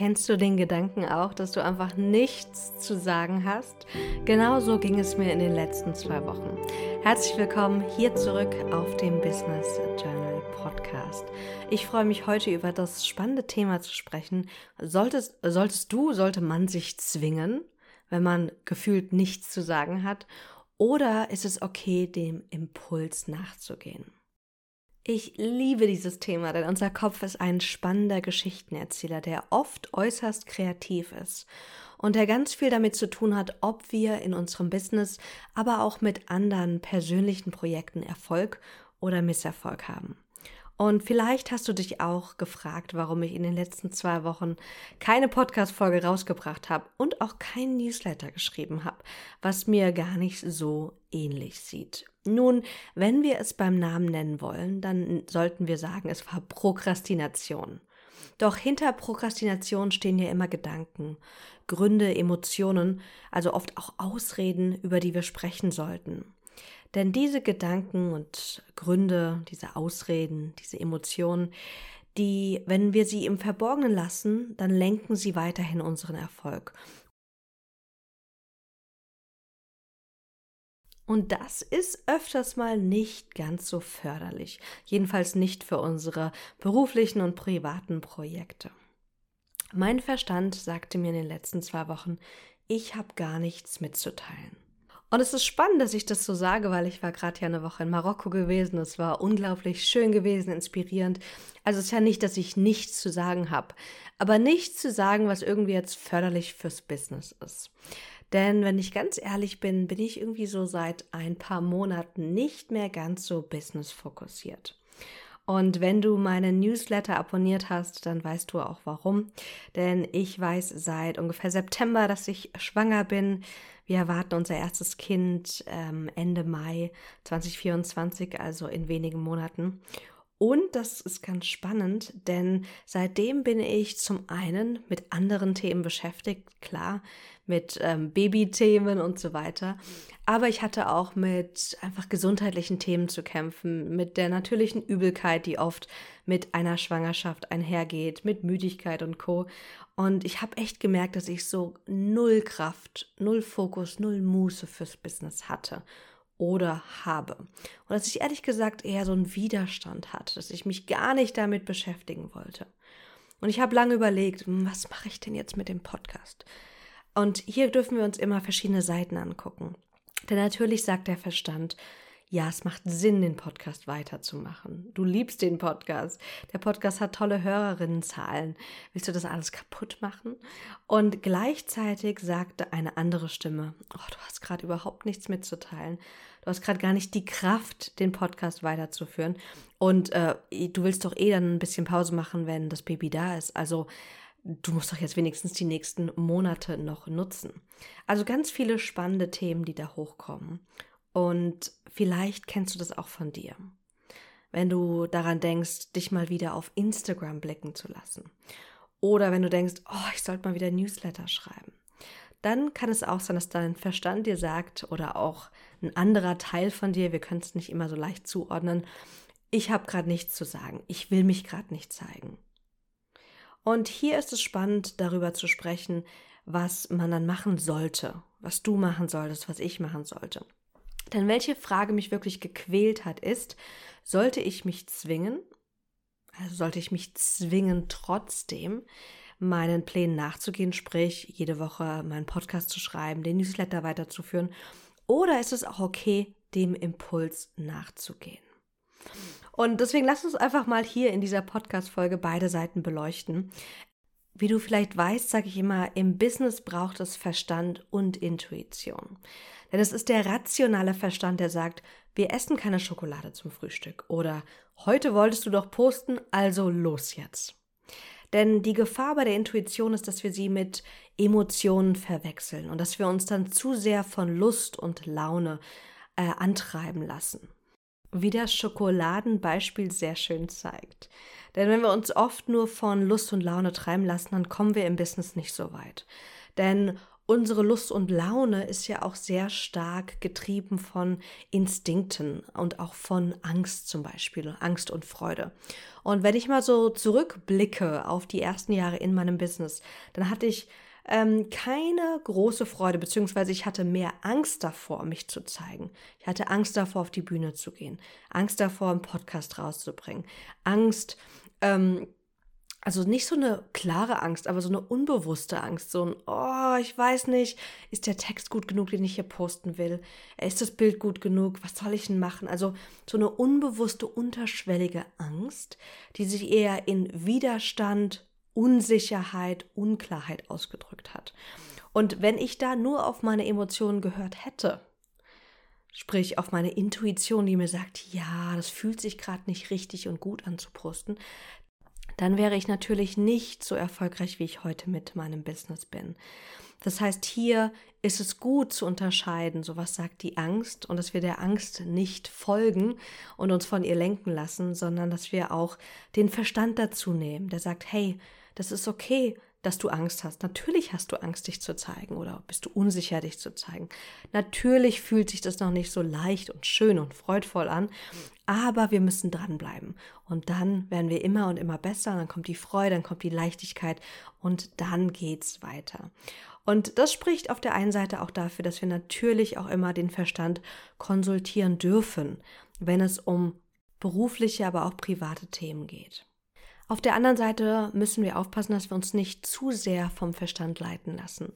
Kennst du den Gedanken auch, dass du einfach nichts zu sagen hast? Genauso ging es mir in den letzten zwei Wochen. Herzlich willkommen hier zurück auf dem Business Journal Podcast. Ich freue mich heute über das spannende Thema zu sprechen. Solltest, solltest du, sollte man sich zwingen, wenn man gefühlt nichts zu sagen hat? Oder ist es okay, dem Impuls nachzugehen? Ich liebe dieses Thema, denn unser Kopf ist ein spannender Geschichtenerzähler, der oft äußerst kreativ ist und der ganz viel damit zu tun hat, ob wir in unserem Business, aber auch mit anderen persönlichen Projekten Erfolg oder Misserfolg haben. Und vielleicht hast du dich auch gefragt, warum ich in den letzten zwei Wochen keine Podcast-Folge rausgebracht habe und auch kein Newsletter geschrieben habe, was mir gar nicht so ähnlich sieht. Nun, wenn wir es beim Namen nennen wollen, dann sollten wir sagen, es war Prokrastination. Doch hinter Prokrastination stehen ja immer Gedanken, Gründe, Emotionen, also oft auch Ausreden, über die wir sprechen sollten. Denn diese Gedanken und Gründe, diese Ausreden, diese Emotionen, die, wenn wir sie im Verborgenen lassen, dann lenken sie weiterhin unseren Erfolg. Und das ist öfters mal nicht ganz so förderlich. Jedenfalls nicht für unsere beruflichen und privaten Projekte. Mein Verstand sagte mir in den letzten zwei Wochen, ich habe gar nichts mitzuteilen. Und es ist spannend, dass ich das so sage, weil ich war gerade ja eine Woche in Marokko gewesen. Es war unglaublich schön gewesen, inspirierend. Also es ist ja nicht, dass ich nichts zu sagen habe, aber nichts zu sagen, was irgendwie jetzt förderlich fürs Business ist. Denn wenn ich ganz ehrlich bin, bin ich irgendwie so seit ein paar Monaten nicht mehr ganz so business fokussiert. Und wenn du meinen Newsletter abonniert hast, dann weißt du auch warum. Denn ich weiß seit ungefähr September, dass ich schwanger bin. Wir erwarten unser erstes Kind ähm, Ende Mai 2024, also in wenigen Monaten. Und das ist ganz spannend, denn seitdem bin ich zum einen mit anderen Themen beschäftigt, klar, mit ähm, Babythemen und so weiter. Aber ich hatte auch mit einfach gesundheitlichen Themen zu kämpfen, mit der natürlichen Übelkeit, die oft mit einer Schwangerschaft einhergeht, mit Müdigkeit und Co. Und ich habe echt gemerkt, dass ich so null Kraft, null Fokus, null Muße fürs Business hatte oder habe. Und dass ich ehrlich gesagt eher so einen Widerstand hatte, dass ich mich gar nicht damit beschäftigen wollte. Und ich habe lange überlegt, hm, was mache ich denn jetzt mit dem Podcast? Und hier dürfen wir uns immer verschiedene Seiten angucken. Denn natürlich sagt der Verstand, ja, es macht Sinn, den Podcast weiterzumachen. Du liebst den Podcast. Der Podcast hat tolle Hörerinnenzahlen. Willst du das alles kaputt machen? Und gleichzeitig sagte eine andere Stimme, oh, du hast gerade überhaupt nichts mitzuteilen. Du hast gerade gar nicht die Kraft, den Podcast weiterzuführen. Und äh, du willst doch eh dann ein bisschen Pause machen, wenn das Baby da ist. Also du musst doch jetzt wenigstens die nächsten Monate noch nutzen. Also ganz viele spannende Themen, die da hochkommen. Und vielleicht kennst du das auch von dir. Wenn du daran denkst, dich mal wieder auf Instagram blicken zu lassen. Oder wenn du denkst, oh, ich sollte mal wieder Newsletter schreiben. Dann kann es auch sein, dass dein Verstand dir sagt oder auch ein anderer Teil von dir, wir können es nicht immer so leicht zuordnen, ich habe gerade nichts zu sagen, ich will mich gerade nicht zeigen. Und hier ist es spannend, darüber zu sprechen, was man dann machen sollte, was du machen solltest, was ich machen sollte. Denn welche Frage mich wirklich gequält hat, ist, sollte ich mich zwingen, also sollte ich mich zwingen, trotzdem meinen Plänen nachzugehen, sprich jede Woche meinen Podcast zu schreiben, den Newsletter weiterzuführen, oder ist es auch okay, dem Impuls nachzugehen? Und deswegen lass uns einfach mal hier in dieser Podcast-Folge beide Seiten beleuchten. Wie du vielleicht weißt, sage ich immer, im Business braucht es Verstand und Intuition. Denn es ist der rationale Verstand, der sagt, wir essen keine Schokolade zum Frühstück oder heute wolltest du doch posten, also los jetzt. Denn die Gefahr bei der Intuition ist, dass wir sie mit Emotionen verwechseln und dass wir uns dann zu sehr von Lust und Laune äh, antreiben lassen wie das Schokoladenbeispiel sehr schön zeigt. Denn wenn wir uns oft nur von Lust und Laune treiben lassen, dann kommen wir im Business nicht so weit. Denn unsere Lust und Laune ist ja auch sehr stark getrieben von Instinkten und auch von Angst zum Beispiel, Angst und Freude. Und wenn ich mal so zurückblicke auf die ersten Jahre in meinem Business, dann hatte ich ähm, keine große Freude, beziehungsweise ich hatte mehr Angst davor, mich zu zeigen. Ich hatte Angst davor, auf die Bühne zu gehen, Angst davor, einen Podcast rauszubringen, Angst, ähm, also nicht so eine klare Angst, aber so eine unbewusste Angst. So ein, oh, ich weiß nicht, ist der Text gut genug, den ich hier posten will? Ist das Bild gut genug? Was soll ich denn machen? Also so eine unbewusste, unterschwellige Angst, die sich eher in Widerstand, Unsicherheit, Unklarheit ausgedrückt hat. Und wenn ich da nur auf meine Emotionen gehört hätte, sprich auf meine Intuition, die mir sagt, ja, das fühlt sich gerade nicht richtig und gut an zu posten, dann wäre ich natürlich nicht so erfolgreich, wie ich heute mit meinem Business bin. Das heißt, hier ist es gut zu unterscheiden, so was sagt die Angst und dass wir der Angst nicht folgen und uns von ihr lenken lassen, sondern dass wir auch den Verstand dazu nehmen, der sagt, hey, das ist okay, dass du Angst hast. Natürlich hast du Angst, dich zu zeigen oder bist du unsicher, dich zu zeigen. Natürlich fühlt sich das noch nicht so leicht und schön und freudvoll an, aber wir müssen dranbleiben. Und dann werden wir immer und immer besser, dann kommt die Freude, dann kommt die Leichtigkeit und dann geht's weiter. Und das spricht auf der einen Seite auch dafür, dass wir natürlich auch immer den Verstand konsultieren dürfen, wenn es um berufliche, aber auch private Themen geht. Auf der anderen Seite müssen wir aufpassen, dass wir uns nicht zu sehr vom Verstand leiten lassen,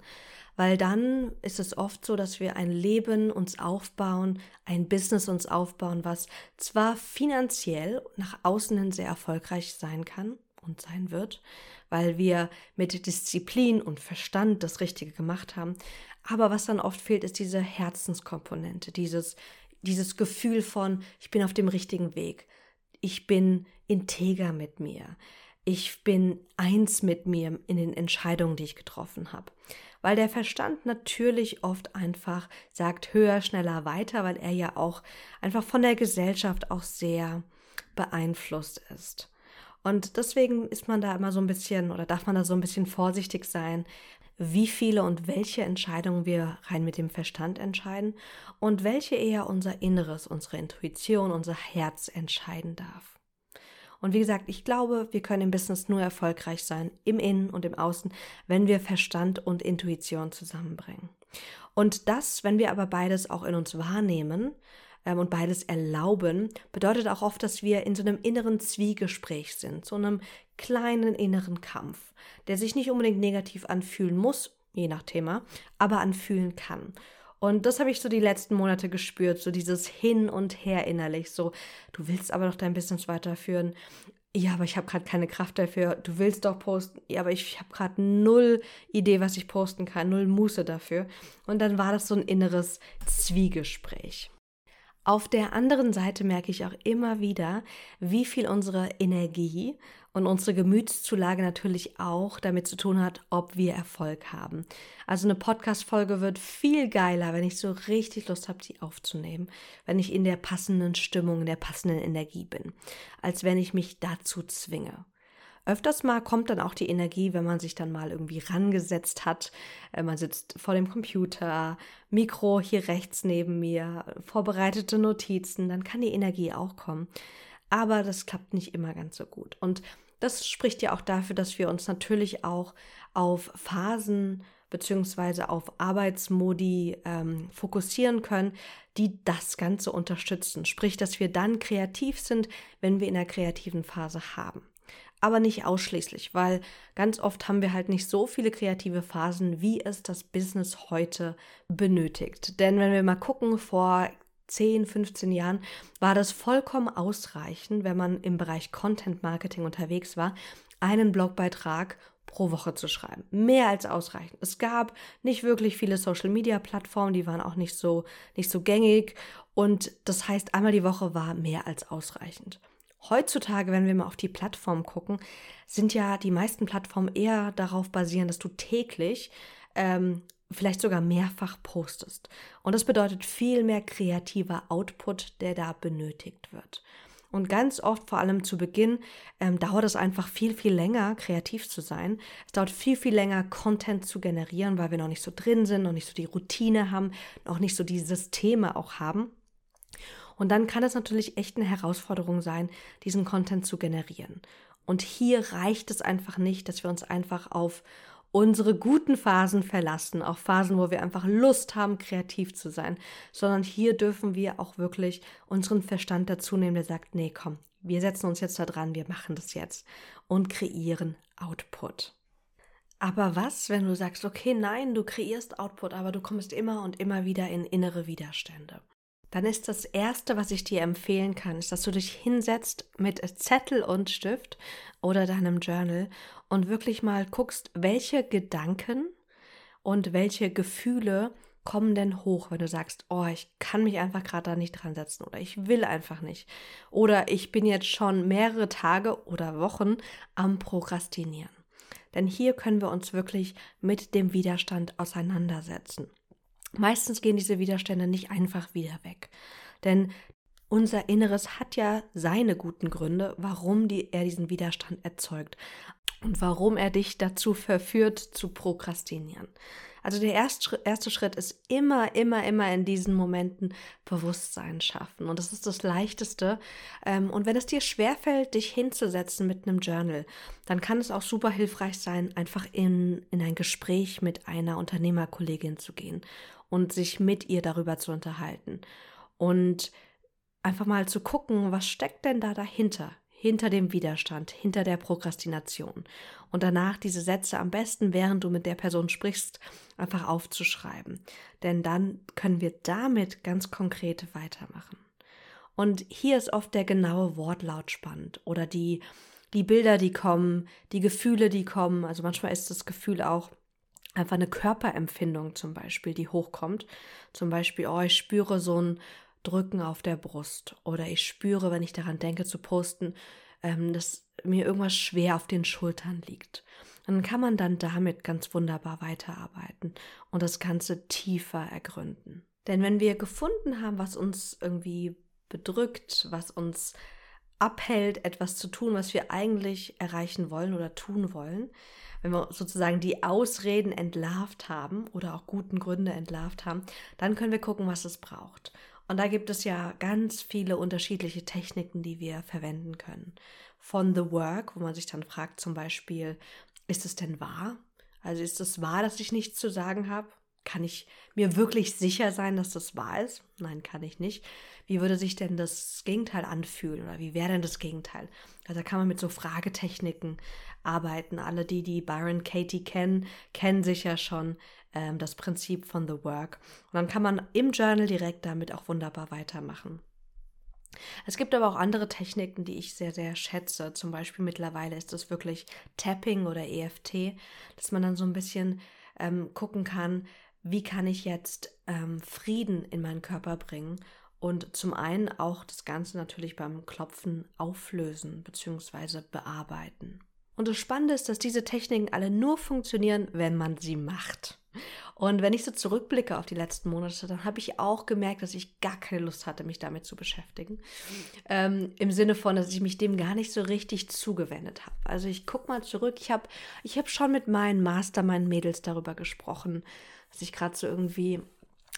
weil dann ist es oft so, dass wir ein Leben uns aufbauen, ein Business uns aufbauen, was zwar finanziell nach außen hin sehr erfolgreich sein kann und sein wird, weil wir mit Disziplin und Verstand das Richtige gemacht haben, aber was dann oft fehlt, ist diese Herzenskomponente, dieses dieses Gefühl von, ich bin auf dem richtigen Weg. Ich bin integer mit mir. Ich bin eins mit mir in den Entscheidungen, die ich getroffen habe. Weil der Verstand natürlich oft einfach sagt höher, schneller, weiter, weil er ja auch einfach von der Gesellschaft auch sehr beeinflusst ist. Und deswegen ist man da immer so ein bisschen oder darf man da so ein bisschen vorsichtig sein, wie viele und welche Entscheidungen wir rein mit dem Verstand entscheiden und welche eher unser Inneres, unsere Intuition, unser Herz entscheiden darf. Und wie gesagt, ich glaube, wir können im Business nur erfolgreich sein, im Innen und im Außen, wenn wir Verstand und Intuition zusammenbringen. Und das, wenn wir aber beides auch in uns wahrnehmen, ähm, und beides erlauben, bedeutet auch oft, dass wir in so einem inneren Zwiegespräch sind, so einem kleinen inneren Kampf, der sich nicht unbedingt negativ anfühlen muss, je nach Thema, aber anfühlen kann. Und das habe ich so die letzten Monate gespürt, so dieses Hin und Her innerlich, so, du willst aber doch dein Business weiterführen. Ja, aber ich habe gerade keine Kraft dafür. Du willst doch posten. Ja, aber ich habe gerade null Idee, was ich posten kann, null Muße dafür. Und dann war das so ein inneres Zwiegespräch. Auf der anderen Seite merke ich auch immer wieder, wie viel unsere Energie und unsere Gemütszulage natürlich auch damit zu tun hat, ob wir Erfolg haben. Also eine Podcast-Folge wird viel geiler, wenn ich so richtig Lust habe, sie aufzunehmen, wenn ich in der passenden Stimmung, in der passenden Energie bin, als wenn ich mich dazu zwinge. Öfters mal kommt dann auch die Energie, wenn man sich dann mal irgendwie rangesetzt hat. Äh, man sitzt vor dem Computer, Mikro hier rechts neben mir, vorbereitete Notizen, dann kann die Energie auch kommen. Aber das klappt nicht immer ganz so gut. Und das spricht ja auch dafür, dass wir uns natürlich auch auf Phasen beziehungsweise auf Arbeitsmodi ähm, fokussieren können, die das Ganze unterstützen. Sprich, dass wir dann kreativ sind, wenn wir in der kreativen Phase haben aber nicht ausschließlich, weil ganz oft haben wir halt nicht so viele kreative Phasen, wie es das Business heute benötigt. Denn wenn wir mal gucken, vor 10, 15 Jahren war das vollkommen ausreichend, wenn man im Bereich Content Marketing unterwegs war, einen Blogbeitrag pro Woche zu schreiben. Mehr als ausreichend. Es gab nicht wirklich viele Social Media Plattformen, die waren auch nicht so, nicht so gängig. Und das heißt, einmal die Woche war mehr als ausreichend. Heutzutage, wenn wir mal auf die Plattform gucken, sind ja die meisten Plattformen eher darauf basieren, dass du täglich ähm, vielleicht sogar mehrfach postest. Und das bedeutet viel mehr kreativer Output, der da benötigt wird. Und ganz oft, vor allem zu Beginn, ähm, dauert es einfach viel, viel länger, kreativ zu sein. Es dauert viel, viel länger, Content zu generieren, weil wir noch nicht so drin sind, noch nicht so die Routine haben, noch nicht so die Systeme auch haben. Und dann kann es natürlich echt eine Herausforderung sein, diesen Content zu generieren. Und hier reicht es einfach nicht, dass wir uns einfach auf unsere guten Phasen verlassen, auch Phasen, wo wir einfach Lust haben, kreativ zu sein, sondern hier dürfen wir auch wirklich unseren Verstand dazu nehmen, der sagt, nee, komm, wir setzen uns jetzt da dran, wir machen das jetzt und kreieren Output. Aber was, wenn du sagst, okay, nein, du kreierst Output, aber du kommst immer und immer wieder in innere Widerstände? Dann ist das Erste, was ich dir empfehlen kann, ist, dass du dich hinsetzt mit Zettel und Stift oder deinem Journal und wirklich mal guckst, welche Gedanken und welche Gefühle kommen denn hoch, wenn du sagst, oh, ich kann mich einfach gerade da nicht dran setzen oder ich will einfach nicht oder ich bin jetzt schon mehrere Tage oder Wochen am Prokrastinieren. Denn hier können wir uns wirklich mit dem Widerstand auseinandersetzen. Meistens gehen diese Widerstände nicht einfach wieder weg. Denn unser Inneres hat ja seine guten Gründe, warum die, er diesen Widerstand erzeugt und warum er dich dazu verführt, zu prokrastinieren. Also der erste, Schritt ist immer, immer, immer in diesen Momenten Bewusstsein schaffen. Und das ist das Leichteste. Ähm, und wenn es dir schwerfällt, dich hinzusetzen mit einem Journal, dann kann es auch super hilfreich sein, einfach in, in ein Gespräch mit einer Unternehmerkollegin zu gehen und sich mit ihr darüber zu unterhalten. Und einfach mal zu gucken, was steckt denn da dahinter? hinter dem Widerstand, hinter der Prokrastination. Und danach diese Sätze am besten, während du mit der Person sprichst, einfach aufzuschreiben. Denn dann können wir damit ganz konkret weitermachen. Und hier ist oft der genaue Wortlaut spannend oder die, die Bilder, die kommen, die Gefühle, die kommen. Also manchmal ist das Gefühl auch einfach eine Körperempfindung zum Beispiel, die hochkommt. Zum Beispiel, oh, ich spüre so ein Drücken auf der Brust oder ich spüre, wenn ich daran denke zu posten, ähm, dass mir irgendwas schwer auf den Schultern liegt. Dann kann man dann damit ganz wunderbar weiterarbeiten und das Ganze tiefer ergründen. Denn wenn wir gefunden haben, was uns irgendwie bedrückt, was uns abhält, etwas zu tun, was wir eigentlich erreichen wollen oder tun wollen, wenn wir sozusagen die Ausreden entlarvt haben oder auch guten Gründe entlarvt haben, dann können wir gucken, was es braucht. Und da gibt es ja ganz viele unterschiedliche Techniken, die wir verwenden können. Von The Work, wo man sich dann fragt zum Beispiel, ist es denn wahr? Also ist es wahr, dass ich nichts zu sagen habe? Kann ich mir wirklich sicher sein, dass das wahr ist? Nein, kann ich nicht. Wie würde sich denn das Gegenteil anfühlen oder wie wäre denn das Gegenteil? Also da kann man mit so Fragetechniken arbeiten. Alle, die die Byron Katie kennen, kennen sicher schon ähm, das Prinzip von The Work. Und dann kann man im Journal direkt damit auch wunderbar weitermachen. Es gibt aber auch andere Techniken, die ich sehr, sehr schätze. Zum Beispiel mittlerweile ist es wirklich Tapping oder EFT, dass man dann so ein bisschen ähm, gucken kann, wie kann ich jetzt ähm, Frieden in meinen Körper bringen und zum einen auch das Ganze natürlich beim Klopfen auflösen bzw. bearbeiten. Und das Spannende ist, dass diese Techniken alle nur funktionieren, wenn man sie macht. Und wenn ich so zurückblicke auf die letzten Monate, dann habe ich auch gemerkt, dass ich gar keine Lust hatte, mich damit zu beschäftigen. Ähm, Im Sinne von, dass ich mich dem gar nicht so richtig zugewendet habe. Also ich gucke mal zurück. Ich habe ich hab schon mit meinen Master, meinen Mädels darüber gesprochen, dass ich gerade so irgendwie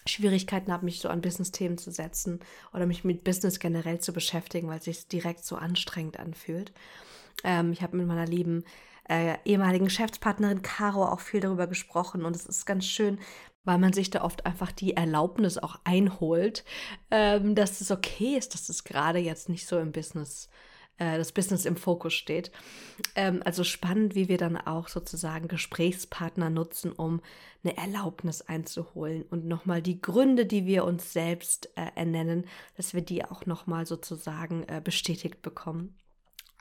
Schwierigkeiten habe, mich so an Business-Themen zu setzen oder mich mit Business generell zu beschäftigen, weil es sich direkt so anstrengend anfühlt. Ähm, ich habe mit meiner lieben äh, ehemaligen Geschäftspartnerin Caro auch viel darüber gesprochen und es ist ganz schön, weil man sich da oft einfach die Erlaubnis auch einholt, ähm, dass es okay ist, dass es gerade jetzt nicht so im Business äh, das Business im Fokus steht. Ähm, also spannend, wie wir dann auch sozusagen Gesprächspartner nutzen, um eine Erlaubnis einzuholen und nochmal die Gründe, die wir uns selbst äh, ernennen, dass wir die auch nochmal sozusagen äh, bestätigt bekommen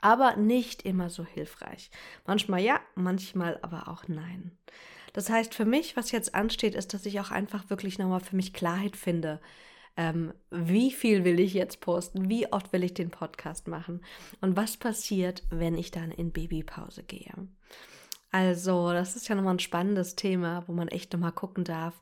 aber nicht immer so hilfreich. Manchmal ja, manchmal aber auch nein. Das heißt, für mich, was jetzt ansteht, ist, dass ich auch einfach wirklich nochmal für mich Klarheit finde. Ähm, wie viel will ich jetzt posten? Wie oft will ich den Podcast machen? Und was passiert, wenn ich dann in Babypause gehe? Also, das ist ja nochmal ein spannendes Thema, wo man echt nochmal gucken darf.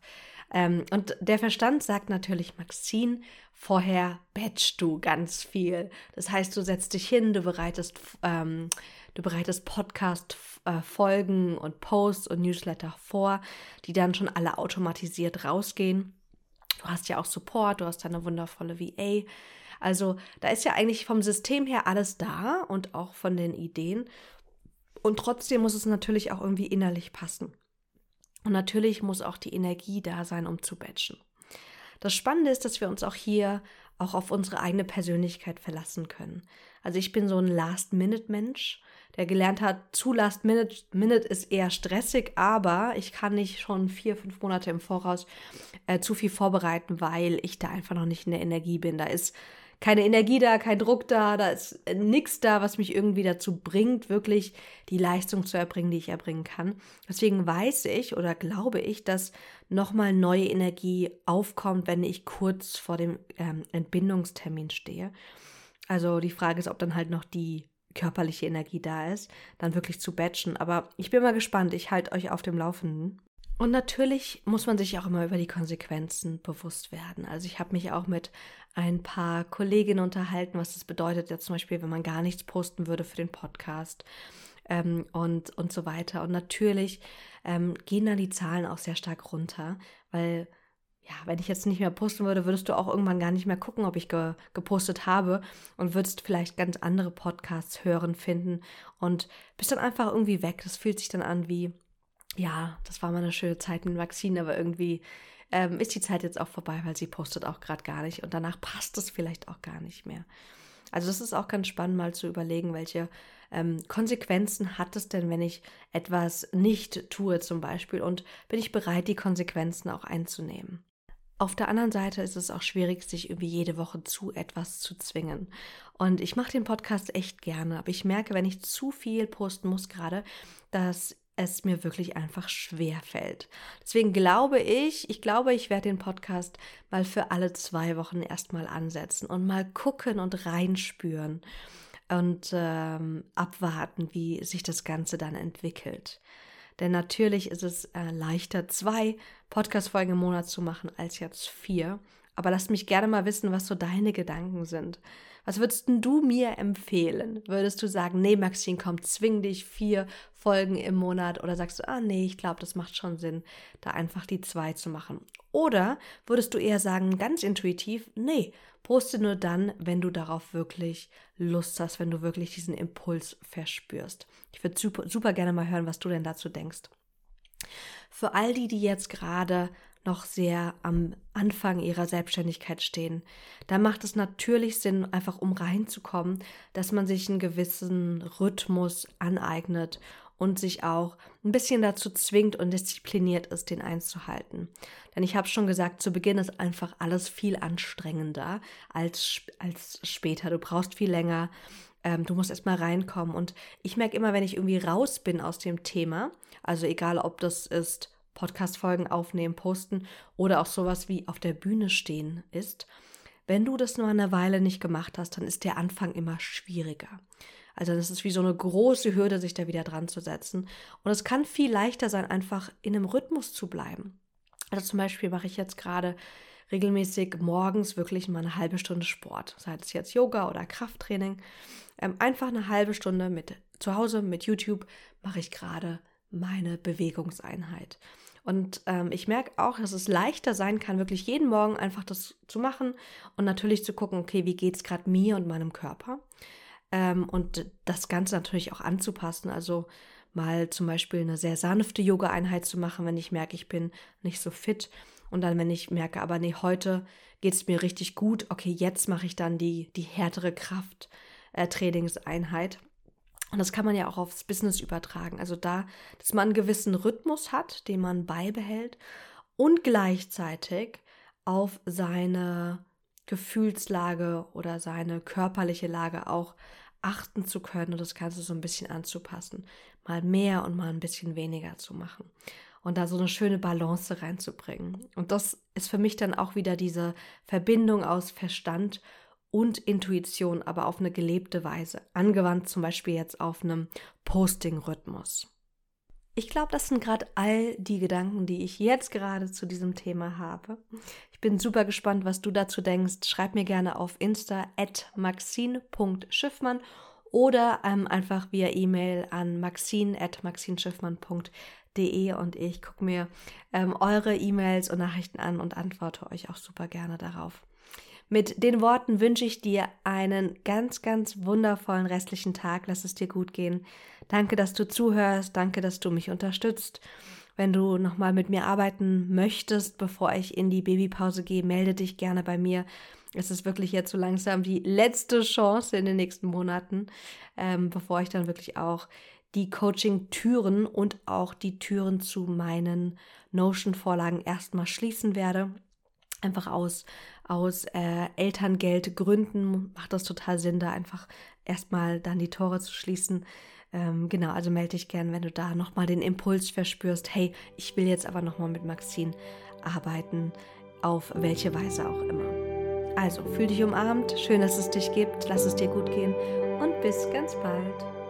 Ähm, und der Verstand sagt natürlich, Maxine, vorher batchst du ganz viel. Das heißt, du setzt dich hin, du bereitest, ähm, du bereitest Podcast-Folgen äh, und Posts und Newsletter vor, die dann schon alle automatisiert rausgehen. Du hast ja auch Support, du hast eine wundervolle VA. Also da ist ja eigentlich vom System her alles da und auch von den Ideen. Und trotzdem muss es natürlich auch irgendwie innerlich passen. Und natürlich muss auch die Energie da sein, um zu batchen. Das Spannende ist, dass wir uns auch hier auch auf unsere eigene Persönlichkeit verlassen können. Also ich bin so ein Last-Minute-Mensch, der gelernt hat, zu Last-Minute Minute ist eher stressig, aber ich kann nicht schon vier, fünf Monate im Voraus äh, zu viel vorbereiten, weil ich da einfach noch nicht in der Energie bin. Da ist keine Energie da, kein Druck da, da ist äh, nichts da, was mich irgendwie dazu bringt, wirklich die Leistung zu erbringen, die ich erbringen kann. Deswegen weiß ich oder glaube ich, dass nochmal neue Energie aufkommt, wenn ich kurz vor dem ähm, Entbindungstermin stehe. Also die Frage ist, ob dann halt noch die körperliche Energie da ist, dann wirklich zu batchen. Aber ich bin mal gespannt. Ich halte euch auf dem Laufenden. Und natürlich muss man sich auch immer über die Konsequenzen bewusst werden. Also ich habe mich auch mit ein paar Kolleginnen unterhalten, was das bedeutet, ja zum Beispiel, wenn man gar nichts posten würde für den Podcast ähm, und, und so weiter. Und natürlich ähm, gehen dann die Zahlen auch sehr stark runter, weil ja, wenn ich jetzt nicht mehr posten würde, würdest du auch irgendwann gar nicht mehr gucken, ob ich ge gepostet habe und würdest vielleicht ganz andere Podcasts hören, finden und bist dann einfach irgendwie weg. Das fühlt sich dann an wie, ja, das war mal eine schöne Zeit mit Maxine, aber irgendwie ähm, ist die Zeit jetzt auch vorbei, weil sie postet auch gerade gar nicht und danach passt es vielleicht auch gar nicht mehr. Also das ist auch ganz spannend, mal zu überlegen, welche ähm, Konsequenzen hat es denn, wenn ich etwas nicht tue zum Beispiel und bin ich bereit, die Konsequenzen auch einzunehmen. Auf der anderen Seite ist es auch schwierig, sich irgendwie jede Woche zu etwas zu zwingen. Und ich mache den Podcast echt gerne, aber ich merke, wenn ich zu viel posten muss gerade, dass es mir wirklich einfach schwer fällt. Deswegen glaube ich, ich glaube, ich werde den Podcast mal für alle zwei Wochen erstmal ansetzen und mal gucken und reinspüren und ähm, abwarten, wie sich das Ganze dann entwickelt. Denn natürlich ist es äh, leichter, zwei Podcast-Folgen im Monat zu machen, als jetzt vier. Aber lass mich gerne mal wissen, was so deine Gedanken sind. Was würdest du mir empfehlen? Würdest du sagen, nee, Maxine, komm, zwing dich vier Folgen im Monat? Oder sagst du, ah, nee, ich glaube, das macht schon Sinn, da einfach die zwei zu machen? Oder würdest du eher sagen, ganz intuitiv, nee, poste nur dann, wenn du darauf wirklich Lust hast, wenn du wirklich diesen Impuls verspürst. Ich würde super, super gerne mal hören, was du denn dazu denkst. Für all die, die jetzt gerade noch sehr am Anfang ihrer Selbstständigkeit stehen. Da macht es natürlich Sinn, einfach um reinzukommen, dass man sich einen gewissen Rhythmus aneignet und sich auch ein bisschen dazu zwingt und diszipliniert ist, den einzuhalten. Denn ich habe schon gesagt, zu Beginn ist einfach alles viel anstrengender als, als später. Du brauchst viel länger. Ähm, du musst erstmal reinkommen. Und ich merke immer, wenn ich irgendwie raus bin aus dem Thema, also egal ob das ist Podcast-Folgen aufnehmen, posten oder auch sowas wie auf der Bühne stehen ist. Wenn du das nur eine Weile nicht gemacht hast, dann ist der Anfang immer schwieriger. Also das ist wie so eine große Hürde, sich da wieder dran zu setzen. Und es kann viel leichter sein, einfach in einem Rhythmus zu bleiben. Also zum Beispiel mache ich jetzt gerade regelmäßig morgens wirklich mal eine halbe Stunde Sport, sei es jetzt Yoga oder Krafttraining. Ähm, einfach eine halbe Stunde mit zu Hause mit YouTube mache ich gerade meine Bewegungseinheit. Und ähm, ich merke auch, dass es leichter sein kann, wirklich jeden Morgen einfach das zu machen und natürlich zu gucken, okay, wie geht es gerade mir und meinem Körper? Ähm, und das Ganze natürlich auch anzupassen. Also mal zum Beispiel eine sehr sanfte Yoga-Einheit zu machen, wenn ich merke, ich bin nicht so fit. Und dann, wenn ich merke, aber nee, heute geht es mir richtig gut, okay, jetzt mache ich dann die, die härtere Kraft-Trainingseinheit. Äh, und das kann man ja auch aufs Business übertragen. Also da, dass man einen gewissen Rhythmus hat, den man beibehält und gleichzeitig auf seine Gefühlslage oder seine körperliche Lage auch achten zu können und das Ganze so ein bisschen anzupassen. Mal mehr und mal ein bisschen weniger zu machen. Und da so eine schöne Balance reinzubringen. Und das ist für mich dann auch wieder diese Verbindung aus Verstand und Intuition, aber auf eine gelebte Weise, angewandt zum Beispiel jetzt auf einem Posting-Rhythmus. Ich glaube, das sind gerade all die Gedanken, die ich jetzt gerade zu diesem Thema habe. Ich bin super gespannt, was du dazu denkst. Schreib mir gerne auf Insta at maxine.schiffmann oder ähm, einfach via E-Mail an maxine.maxinschiffmann.de und ich gucke mir ähm, eure E-Mails und Nachrichten an und antworte euch auch super gerne darauf. Mit den Worten wünsche ich dir einen ganz, ganz wundervollen restlichen Tag. Lass es dir gut gehen. Danke, dass du zuhörst. Danke, dass du mich unterstützt. Wenn du nochmal mit mir arbeiten möchtest, bevor ich in die Babypause gehe, melde dich gerne bei mir. Es ist wirklich jetzt so langsam die letzte Chance in den nächsten Monaten, ähm, bevor ich dann wirklich auch die Coaching-Türen und auch die Türen zu meinen Notion-Vorlagen erstmal schließen werde. Einfach aus, aus äh, Elterngeldgründen macht das total Sinn, da einfach erstmal dann die Tore zu schließen. Ähm, genau, also melde dich gern, wenn du da nochmal den Impuls verspürst, hey, ich will jetzt aber nochmal mit Maxine arbeiten, auf welche Weise auch immer. Also, fühl dich umarmt, schön, dass es dich gibt, lass es dir gut gehen und bis ganz bald.